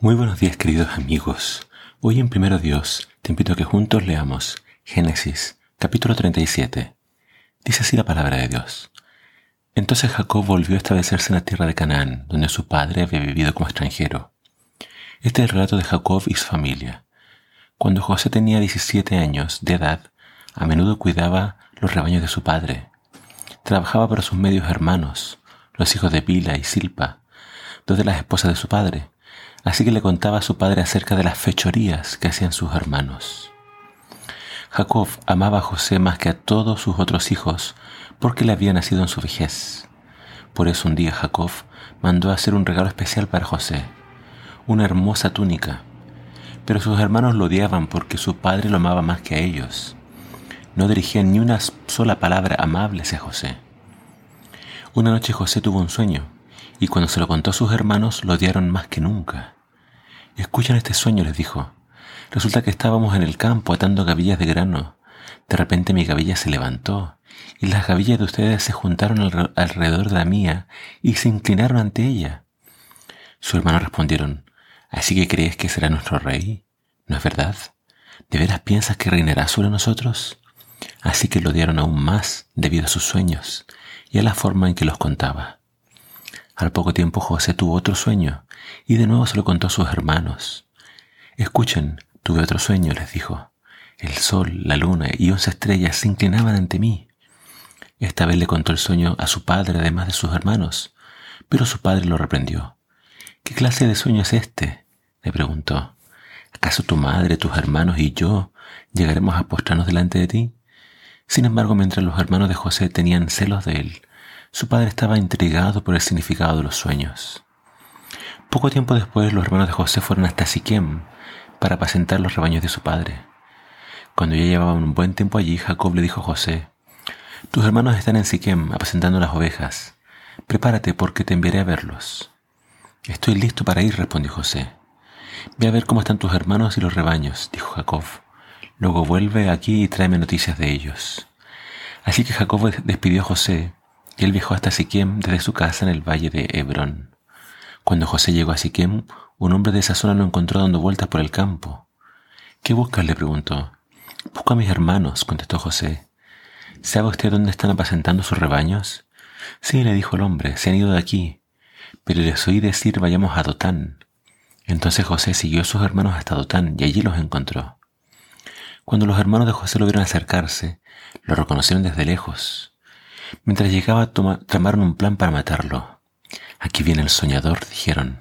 Muy buenos días queridos amigos. Hoy en Primero Dios te invito a que juntos leamos Génesis capítulo 37. Dice así la palabra de Dios. Entonces Jacob volvió a establecerse en la tierra de Canaán, donde su padre había vivido como extranjero. Este es el relato de Jacob y su familia. Cuando José tenía 17 años de edad, a menudo cuidaba los rebaños de su padre. Trabajaba para sus medios hermanos, los hijos de Bila y Silpa, dos de las esposas de su padre, así que le contaba a su padre acerca de las fechorías que hacían sus hermanos. Jacob amaba a José más que a todos sus otros hijos porque le había nacido en su vejez. Por eso un día Jacob mandó a hacer un regalo especial para José, una hermosa túnica. Pero sus hermanos lo odiaban porque su padre lo amaba más que a ellos. No dirigían ni una sola palabra amable hacia José. Una noche José tuvo un sueño y cuando se lo contó a sus hermanos lo odiaron más que nunca. Escuchan este sueño, les dijo. Resulta que estábamos en el campo atando gavillas de grano. De repente mi gavilla se levantó y las gavillas de ustedes se juntaron alrededor de la mía y se inclinaron ante ella. Sus hermanos respondieron, ¿Así que crees que será nuestro rey? ¿No es verdad? ¿De veras piensas que reinará sobre nosotros? Así que lo odiaron aún más debido a sus sueños y a la forma en que los contaba. Al poco tiempo José tuvo otro sueño y de nuevo se lo contó a sus hermanos. Escuchen, tuve otro sueño, les dijo. El sol, la luna y once estrellas se inclinaban ante mí. Esta vez le contó el sueño a su padre además de sus hermanos, pero su padre lo reprendió. ¿Qué clase de sueño es este? le preguntó. ¿Acaso tu madre, tus hermanos y yo llegaremos a postrarnos delante de ti? Sin embargo, mientras los hermanos de José tenían celos de él, su padre estaba intrigado por el significado de los sueños. Poco tiempo después, los hermanos de José fueron hasta Siquem para apacentar los rebaños de su padre. Cuando ya llevaban un buen tiempo allí, Jacob le dijo a José, Tus hermanos están en Siquem apacentando las ovejas. Prepárate porque te enviaré a verlos. Estoy listo para ir, respondió José. Ve a ver cómo están tus hermanos y los rebaños, dijo Jacob. Luego vuelve aquí y tráeme noticias de ellos. Así que Jacob despidió a José y él viajó hasta Siquem desde su casa en el valle de Hebrón. Cuando José llegó a Siquem, un hombre de esa zona lo encontró dando vueltas por el campo. ¿Qué buscas? le preguntó. Busco a mis hermanos, contestó José. ¿Sabe usted dónde están apacentando sus rebaños? Sí, le dijo el hombre, se han ido de aquí. Pero les oí decir vayamos a Dotán. Entonces José siguió a sus hermanos hasta Dotán y allí los encontró. Cuando los hermanos de José lo vieron acercarse, lo reconocieron desde lejos. Mientras llegaba, tramaron un plan para matarlo. Aquí viene el soñador, dijeron.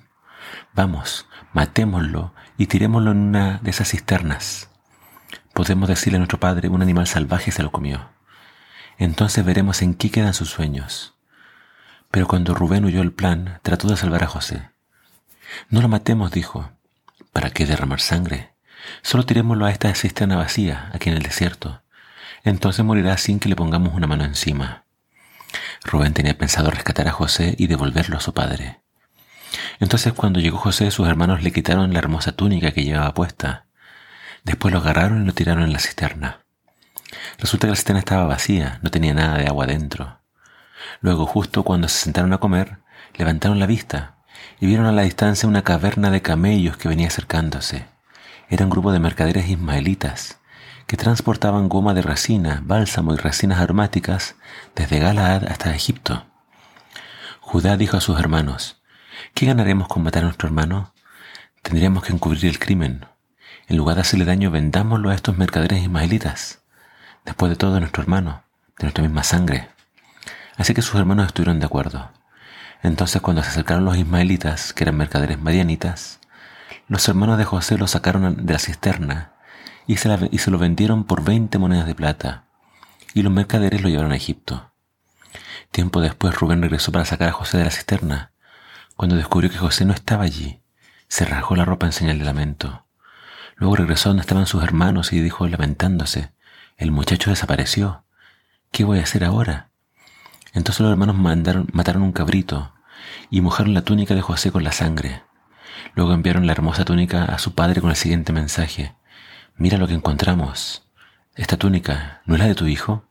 Vamos, matémoslo y tirémoslo en una de esas cisternas. Podemos decirle a nuestro padre, un animal salvaje se lo comió. Entonces veremos en qué quedan sus sueños. Pero cuando Rubén huyó el plan, trató de salvar a José. No lo matemos, dijo. ¿Para qué derramar sangre? Solo tirémoslo a esta cisterna vacía, aquí en el desierto. Entonces morirá sin que le pongamos una mano encima. Rubén tenía pensado rescatar a José y devolverlo a su padre. Entonces cuando llegó José, sus hermanos le quitaron la hermosa túnica que llevaba puesta. Después lo agarraron y lo tiraron en la cisterna. Resulta que la cisterna estaba vacía, no tenía nada de agua dentro. Luego, justo cuando se sentaron a comer, levantaron la vista y vieron a la distancia una caverna de camellos que venía acercándose. Era un grupo de mercaderes ismaelitas que transportaban goma de resina, bálsamo y resinas aromáticas desde Galaad hasta Egipto. Judá dijo a sus hermanos, ¿qué ganaremos con matar a nuestro hermano? Tendríamos que encubrir el crimen. En lugar de hacerle daño, vendámoslo a estos mercaderes ismaelitas. Después de todo, nuestro hermano, de nuestra misma sangre. Así que sus hermanos estuvieron de acuerdo. Entonces, cuando se acercaron los ismaelitas, que eran mercaderes madianitas, los hermanos de José lo sacaron de la cisterna y se, lo vendieron por 20 monedas de plata, y los mercaderes lo llevaron a Egipto. Tiempo después Rubén regresó para sacar a José de la cisterna. Cuando descubrió que José no estaba allí, se rasgó la ropa en señal de lamento. Luego regresó donde estaban sus hermanos y dijo lamentándose, el muchacho desapareció. ¿Qué voy a hacer ahora? Entonces los hermanos mandaron, mataron un cabrito y mojaron la túnica de José con la sangre. Luego enviaron la hermosa túnica a su padre con el siguiente mensaje. Mira lo que encontramos. Esta túnica, ¿no es la de tu hijo?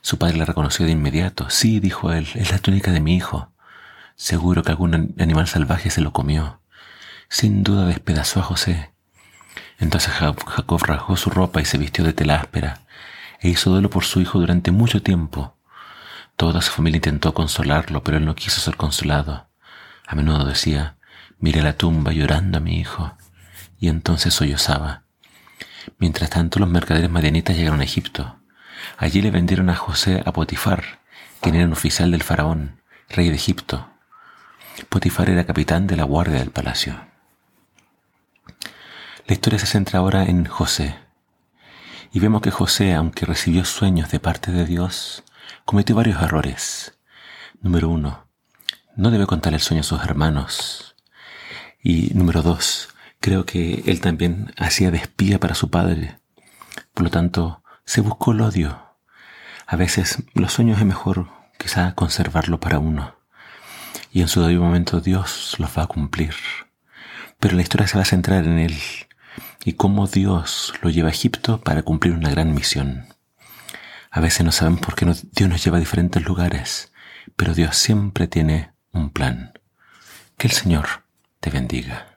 Su padre la reconoció de inmediato. Sí, dijo él, es la túnica de mi hijo. Seguro que algún animal salvaje se lo comió. sin duda despedazó a José. Entonces Jacob rasgó su ropa y se vistió de tela áspera, e hizo duelo por su hijo durante mucho tiempo. Toda su familia intentó consolarlo, pero él no quiso ser consolado. A menudo decía, mire la tumba llorando a mi hijo, y entonces sollozaba. Mientras tanto, los mercaderes madianitas llegaron a Egipto. Allí le vendieron a José a Potifar, quien era un oficial del faraón, rey de Egipto. Potifar era capitán de la guardia del palacio. La historia se centra ahora en José. Y vemos que José, aunque recibió sueños de parte de Dios, cometió varios errores. Número uno, no debe contar el sueño a sus hermanos. Y número dos, creo que él también hacía de espía para su padre. Por lo tanto, se buscó el odio. A veces los sueños es mejor quizá conservarlo para uno. Y en su debido momento Dios los va a cumplir. Pero la historia se va a centrar en él y cómo Dios lo lleva a Egipto para cumplir una gran misión. A veces no sabemos por qué Dios nos lleva a diferentes lugares, pero Dios siempre tiene un plan. Que el Señor te bendiga.